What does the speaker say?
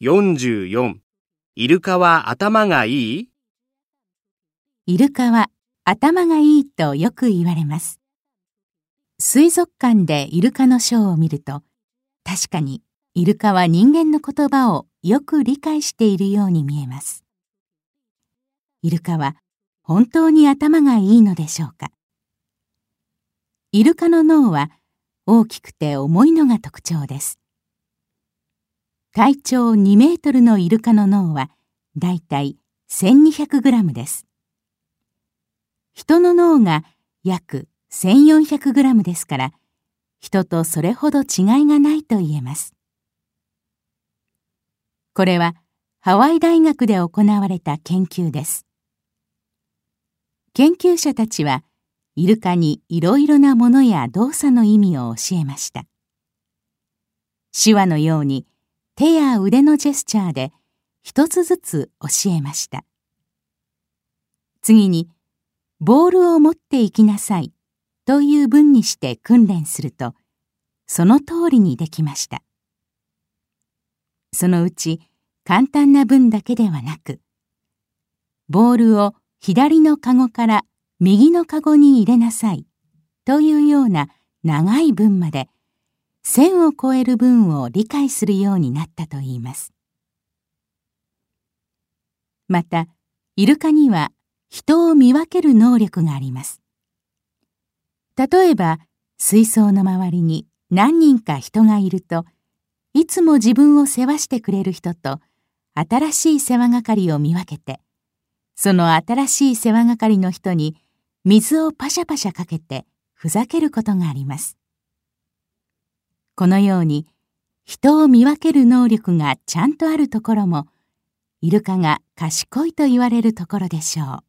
44イルカは頭がいい？イルカは頭がいいとよく言われます。水族館でイルカのショーを見ると、確かにイルカは人間の言葉をよく理解しているように見えます。イルカは本当に頭がいいのでしょうか？イルカの脳は大きくて重いのが特徴です。体長2メートルのイルカの脳はだいたい1200グラムです。人の脳が約1400グラムですから、人とそれほど違いがないと言えます。これはハワイ大学で行われた研究です。研究者たちは、イルカにいろいろなものや動作の意味を教えました。手話のように手や腕のジェスチャーで一つずつ教えました。次に、ボールを持っていきなさいという文にして訓練すると、その通りにできました。そのうち簡単な文だけではなく、ボールを左のカゴから右のカゴに入れなさいというような長い文まで、線を超える文を理解するようになったといいます。また、イルカには人を見分ける能力があります。例えば、水槽の周りに何人か人がいると、いつも自分を世話してくれる人と、新しい世話係を見分けて、その新しい世話係の人に水をパシャパシャかけてふざけることがあります。このように、人を見分ける能力がちゃんとあるところも、イルカが賢いと言われるところでしょう。